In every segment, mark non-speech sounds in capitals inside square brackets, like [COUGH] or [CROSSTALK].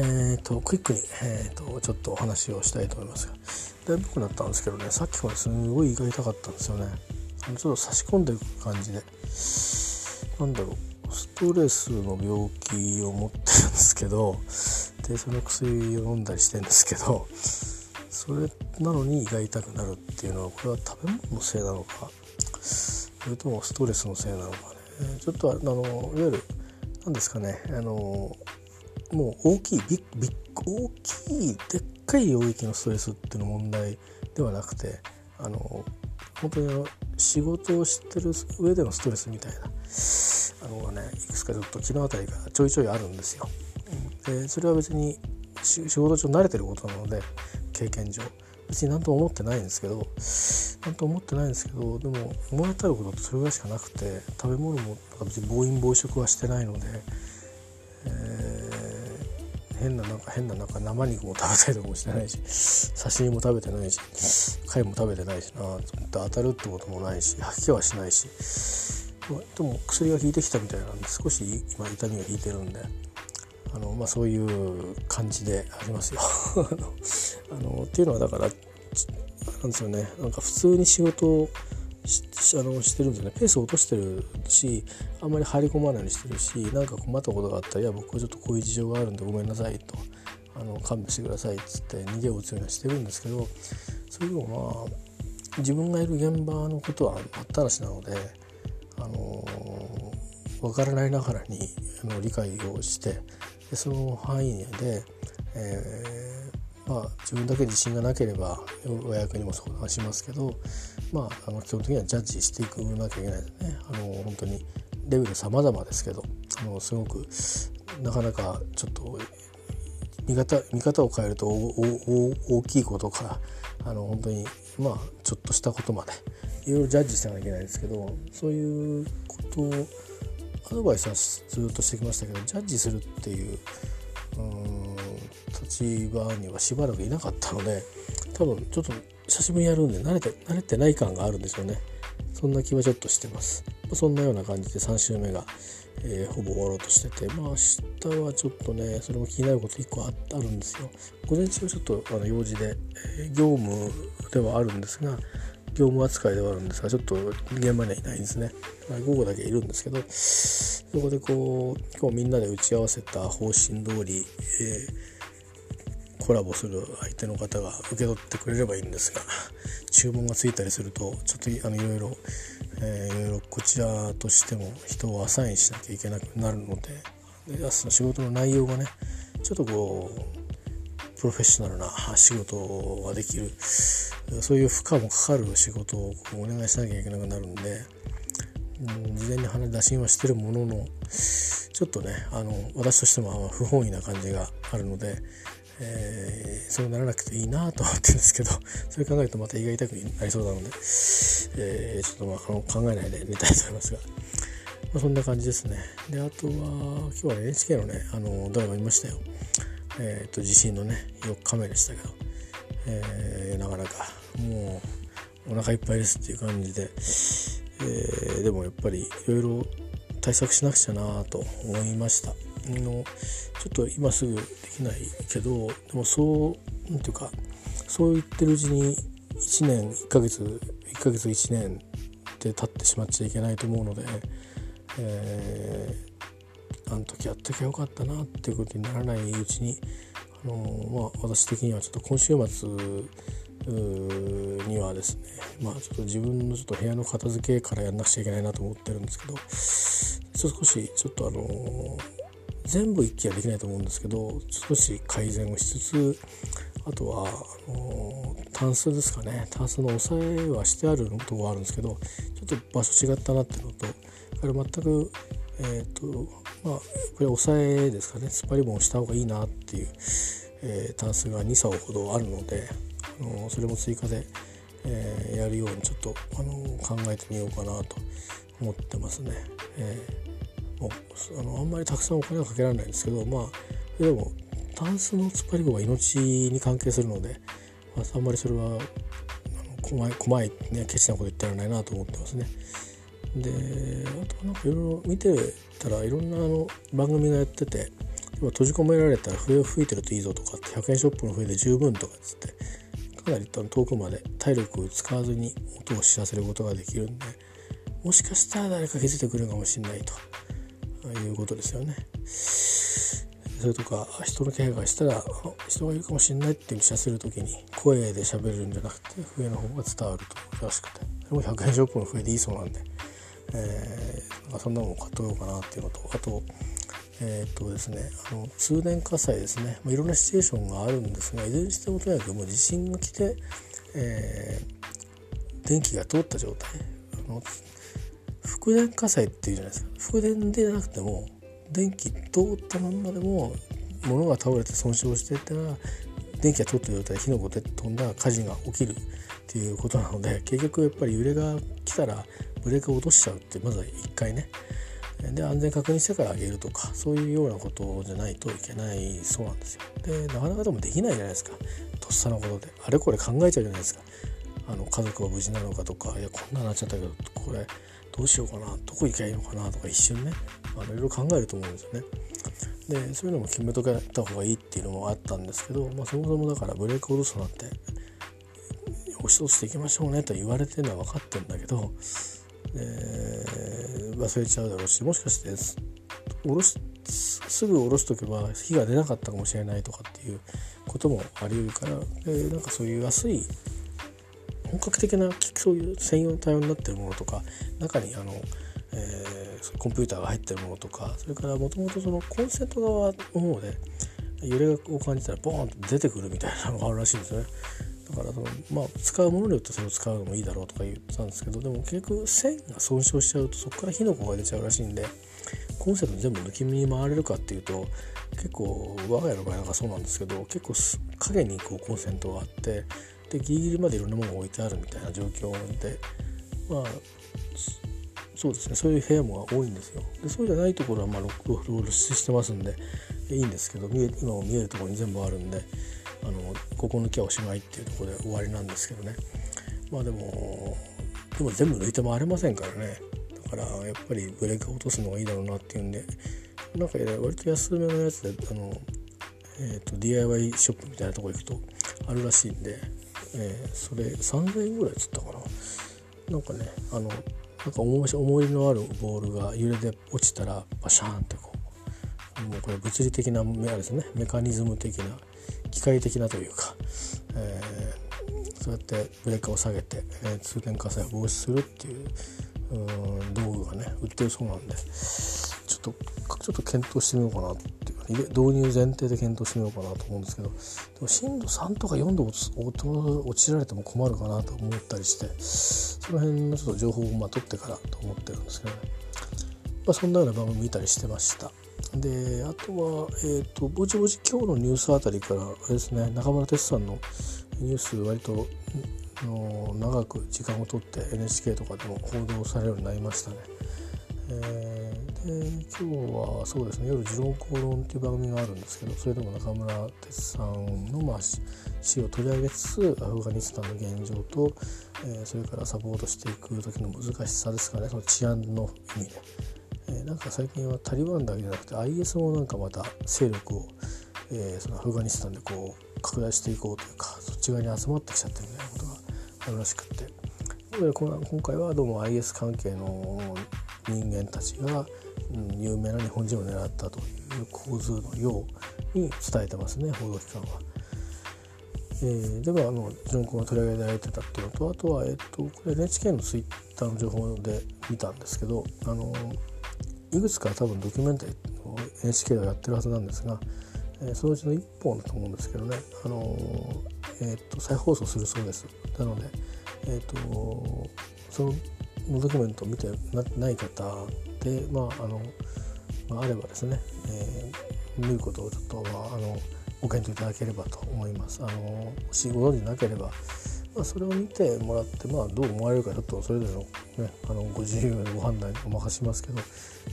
えーと、クイックに、えーと、ちょっとお話をしたいと思いますが。だいぶ良くなったんですけどねさっきまですごい胃が痛かったんですよね。ちょっと差し込んでいく感じで。なんだろうストレスの病気を持ってるんですけどでその薬を飲んだりしてるんですけどそれなのに胃が痛くなるっていうのはこれは食べ物のせいなのかそれともストレスのせいなのかね。ちょっとあのいわゆる何ですかねあのもう大きいビッ大きいでっかい領域のストレスっていうの問題ではなくてあの本当に仕事をしてる上でのストレスみたいなあのねいくつかちょっと昨日あたりがちょいちょいあるんですよ。でそれは別に仕事上慣れてることなので経験上別に何とも思ってないんですけど何とも思ってないんですけどでも思い当たることってそれぐらいしかなくて食べ物も別に暴飲暴食はしてないので、変ななんか変ななんか生肉も食べたりとかもしてないし刺身も食べてないし貝も食べてないしなと当たるってこともないし吐き気はしないしでも薬が効いてきたみたいなんで少し今痛みが引いてるんであの、まあ、そういう感じでありますよ。[LAUGHS] あのっていうのはだからなんですよねなんか普通に仕事あのしてるんですね。ペースを落としてるしあんまり入り込まないようにしてるし何か困ったことがあったら「いや僕はちょっとこういう事情があるんでごめんなさい」と「あの勘弁してください」っつって逃げを打つようにはしてるんですけどそれでもまあ自分がいる現場のことはあったらしなのであの分からないながらにあの理解をしてでその範囲で、えー、まあ、自分だけ自信がなければお役にも相談しますけど、まあ、あの基本的にはジャッジしていくなきゃいけないですね。あの本当にレベル様々ですけどあのすごくなかなかちょっと見方見方を変えると大きいことからあの本当にまあちょっとしたことまでいろいろジャッジしてなきゃいけないですけどそういうことをアドバイスはずっとしてきましたけどジャッジするっていううん立場にはしばらくいなかったので多分ちょっと久しぶりにやるんで慣れて慣れてない感があるんでしょうね。そんな気はちょっとしてます。そんなような感じで3週目が、えー、ほぼ終わろうとしててまあ明日はちょっとねそれも気になること1個あるんですよ。午前中はちょっとあの用事で、えー、業務ではあるんですが業務扱いではあるんですがちょっと現場にはいないんですね、まあ、午後だけいるんですけどそこでこう今日みんなで打ち合わせた方針通り、えー、コラボする相手の方が受け取ってくれればいいんですが注文がついたりするとちょっとあのいろいろ、えー、いろいろこちらとしても人をアサインしなきゃいけなくなるのでで仕事の内容がねちょっとこうプロフェッショナルな仕事ができるそういう負荷もかかる仕事をお願いしなきゃいけなくなるんで、うん、事前に話打診はしてるもののちょっとねあの私としても不本意な感じがあるので、えー、そうならなくていいなと思ってるんですけど [LAUGHS] それ考えるとまた胃が痛くなりそうなので、えー、ちょっとまああの考えないで寝たいと思いますが。まあ、そんな感じですね。で、あとは、今日は NHK のね、あの、ドラマ見ましたよ。えーと、地震のね4日目でしたけど、えー、なかなかもうお腹いっぱいですっていう感じで、え、でもやっぱりいろいろ対策しなくちゃなと思いました。のちょっと今すぐできないけどでもそうなんていうかそう言ってるうちに1年1ヶ月1ヶ月1年で経ってしまっちゃいけないと思うので、えあの時やっときゃよかったなっていうことにならないうちにあの、まあ、私的にはちょっと今週末にはですねまあちょっと自分のちょっと部屋の片付けからやんなくちゃいけないなと思ってるんですけど少しちょっとあの全部一気はできないと思うんですけど少し改善をしつつあとはあのタンスですかね。タンスの押さえはしてあるとこがあるんですけどちょっと場所違ったなっていうのとこれ全くえっ、ー、とまあこれ押さえですかね。突っ張り棒をした方がいいなっていう、えー、タンスが2竿ほどあるので、あのそれも追加で、えー、やるようにちょっと、あの考えてみようかなと思ってますね。えー、あのあんまりたくさんお金はかけられないんですけどまあでもタンスの突っ張り棒は命に関係するので、まあ、あんまりそれは細い細い、ね、ケチなこと言ってられないなと思ってますね。であとなんかいろいろ見てたらいろんなあの番組がやってて要は閉じ込められたら笛を吹いてるといいぞとかって100円ショップの笛で十分とかっつってかなり遠くまで体力を使わずに音を知らせることができるんでもしかしたら誰か気づいてくるかもしれないということですよね。それとか人の気配がしたら人がいるかもしれないっていう知らせる時に声で喋るんじゃなくて笛の方が伝わるとらしくてそれも100円ショップの笛でいいそうなんで、えー、そんなもん買っとこうかなっていうのとあとえー、っとですねあの通電火災ですね、まあ、いろんなシチュエーションがあるんですがいずれにしてもとにかくもう地震が来て、えー、電気が通った状態あの復電火災っていうじゃないですか。復電でなくても電気通ったまんまでも物が倒れて損傷してたら電気が通った状態で火の粉で飛んだ火事が起きるっていうことなので結局やっぱり揺れが来たらブレーキを落としちゃうってまずは一回ね。で安全確認してから上げるとかそういうようなことじゃないといけないそうなんですよ。でなかなかでもできないじゃないですか。とっさのことで。あれこれ考えちゃうじゃないですか。あの家族は無事なのかとかいやこんなになっちゃったけどこれどうしようかなどこ行きゃいいのかなとか一瞬ねいろいろ考えると思うんですよね。でそういうのも決めとけた方がいいっていうのもあったんですけど、まあ、そもそもだからブレーキを落とすなんて押し通していきましょうねと言われてるのは分かってるんだけどえー、忘れちゃうだろうしもしかしておろすすぐ下ろしとけば火が出なかったかもしれないとかっていうこともあり得るからでなんかそういう安い本格的なそういう専用の対応になってるものとか中にあの、えー、コンピューターが入ってるものとかそれからもともとそのコンセント側の方で揺れを感じたらボーンと出てくるみたいなのがあるらしいんですよね。だからその、まあ、使うものによってそれを使うのもいいだろうとか言ってたんですけどでも結局線が損傷しちゃうとそこから火の粉が出ちゃうらしいんでコンセント全部抜き身に回れるかっていうと結構我が家の場合なんかそうなんですけど結構影にこうコンセントがあってでギリギリまでいろんなものが置いてあるみたいな状況でまあそうですね。そういう部屋も多いんですよ。でそうじゃないところはまあロックロールしてますんでいいんですけど見え今も見えるところに全部あるんであのここ抜きはおしまいっていうところで終わりなんですけどね。まあでもでも全部抜いて回れませんからね。だからやっぱりブレーキを落とすのがいいだろうなっていうんでなんか割と安めのやつであの、えーと、DIY ショップみたいなとこ行くとあるらしいんで、えー、それ3000円ぐらいっつったかな。なんかねあのなんか思い思いのあるボールが揺れで落ちたらバシャーンってこうもうこれ物理的なメですねメカニズム的な機械的なというか、えー、そうやってブレーカーを下げて、えー、通電火災を防止するっていうう道具がね売ってるそうなんでちょっとちょっと検討してみようかなって導入前提で検討してみようかなと思うんですけどでも震度3とか4度落ちられても困るかなと思ったりしてその辺のちょっと情報をまあ取ってからと思ってるんですけどね、まあ、そんなような番組見たりしてました。であとは、えーと、ぼちぼち今日のニュースあたりからあれですね中村哲さんのニュース割との長く時間をとって NHK とかでも報道されるようになりましたね。えー、今日はそうですね夜「時論公論」っていう番組があるんですけどそれでも中村哲さんの、まあ、死を取り上げつつアフガニスタンの現状と、えー、それからサポートしていく時の難しさですかね。その治安の意味で。えなんか最近はタリバンだけじゃなくて IS もなんかまた勢力を、えー、そのアフガニスタンでこう拡大していこうというかそっち側に集まってきちゃってるみたいなことがあるらしくって。今回はどうも IS 関係の人間たちが、有名な日本人を狙ったという構図のように伝えてますね報道機関は。えー、ではあのジョン君が取り上げられてたっていうのとあとは、えっと、これ NHK のツイッターの情報で見たんですけどあのいくつか多分ドキュメンタリーを NHK ではやってるはずなんですが、えー、そのうちの1本だと思うんですけどね、あの、えーと、再放送するそうです。なので、えーと、そのドキュメントを見てない方で、まああのまあ、あればですね、えー、見ることをちょっと、まあ、あのご検討いただければと思います。あのもしご存知なければまあ、それを見てもらって、まあ、どう思われるかちょっとそれぞれの,、ね、あのご自由のご判断にお任せしますけど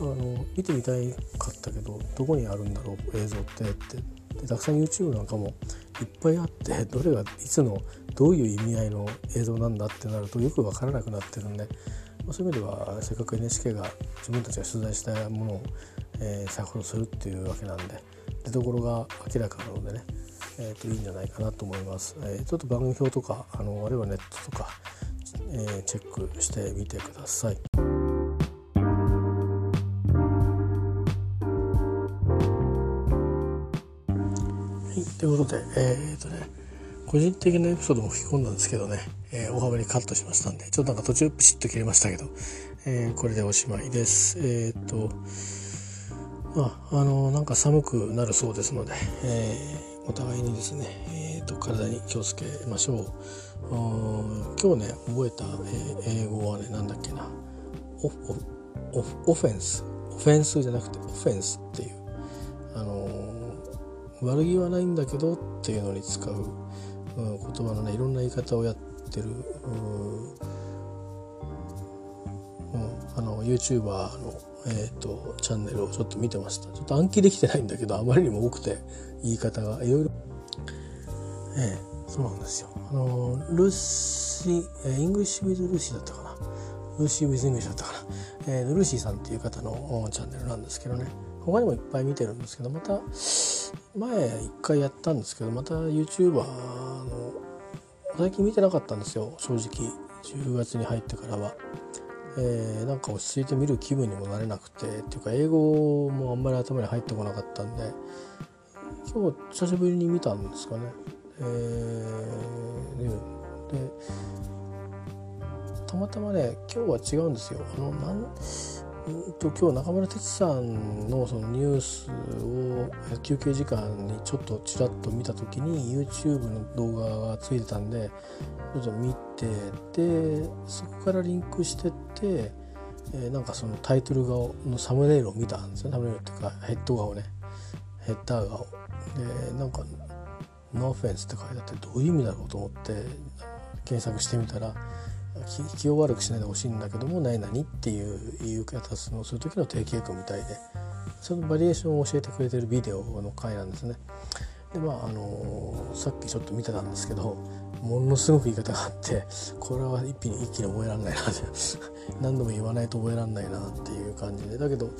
あの見てみたいかったけどどこにあるんだろう映像ってってでたくさん YouTube なんかもいっぱいあって [LAUGHS] どれがいつのどういう意味合いの映像なんだってなるとよく分からなくなってるんで、まあ、そういう意味ではせっかく NHK が自分たちが取材したものを、えー、再放送するっていうわけなんで、出どころが明らかなのでね、えー、といいんじゃないかなと思います。えー、ちょっと番組表とかあのあるいはネットとか、えー、チェックしてみてください。ということで、えー、とね、個人的なエピソードも吹き込んだんですけどね、えー、大幅にカットしましたんで、ちょっとなんか途中ピシッと切れましたけど、えー、これでおしまいです。えっ、と、まあ、あの、なんか寒くなるそうですので、え、お互いにですね、えーと、体に気をつけましょう。今日ね、覚えた、え、英語はね、なんだっけな、オフオフオフェンス、オフェンスじゃなくて、オフェンスっていう、悪気はないんだけどっていうのに使う、うん、言葉のね、いろんな言い方をやってる、うん、あの YouTuber の、えーと、チャンネルをちょっと見てました。ちょっと暗記できてないんだけどあまりにも多くて言い方がいろいろ。ええそうなんですよ。あのルーシー、えー、 English with Lucy だったかな。 Lucy with English だったかな、えー、ルーシーさんっていう方のチャンネルなんですけどね。他にもいっぱい見てるんですけどまた前一回やったんですけどまた YouTuber の最近見てなかったんですよ正直10月に入ってからはえー、なんか落ち着いて見る気分にもなれなくてっていうか英語もあんまり頭に入ってこなかったんで今日久しぶりに見たんですかね。えー、でたまたまね今日は違うんですよ。あのなんと今日中村哲さんのそのニュースを休憩時間にちょっとちらっと見た時に YouTube の動画がついてたんでちょっと見てでそこからリンクしてって、えー、なんかそのタイトル顔のサムネイルを見たんですよサムネイルっていうかヘッド顔ね。ヘッダー顔でなんか「ノーフェンス」って書いてあってどういう意味だろうと思って検索してみたら気を悪くしないでほしいんだけども何々っていう言い方をする時の定型文みたいでそのバリエーションを教えてくれてるビデオの回なんですね。でまああの、さっきちょっと見てたんですけどものすごく言い方があってこれは一気に一気に覚えられないな [LAUGHS] 何度も言わないと覚えられないなっていう感じでだけど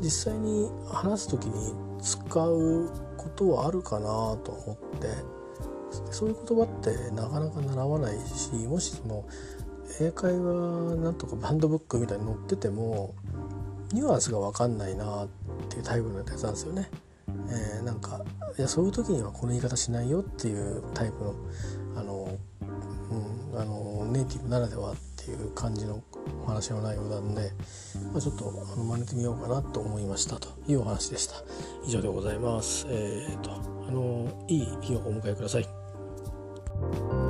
実際に話す時に使うことはあるかなと思ってそういう言葉ってなかなか習わないしもしその英会話なんとかバンドブックみたいに載っててもニュアンスが分かんないなっていうタイプのやつなんですよね。えー、なんかいやそういう時にはこの言い方しないよっていうタイプのあの、うん、あのネイティブならではっていう感じのお話の内容なんで、まあ、ちょっとあの真似てみようかなと思いましたというお話でした。以上でございます。えー、とあのいい日をお迎えください。you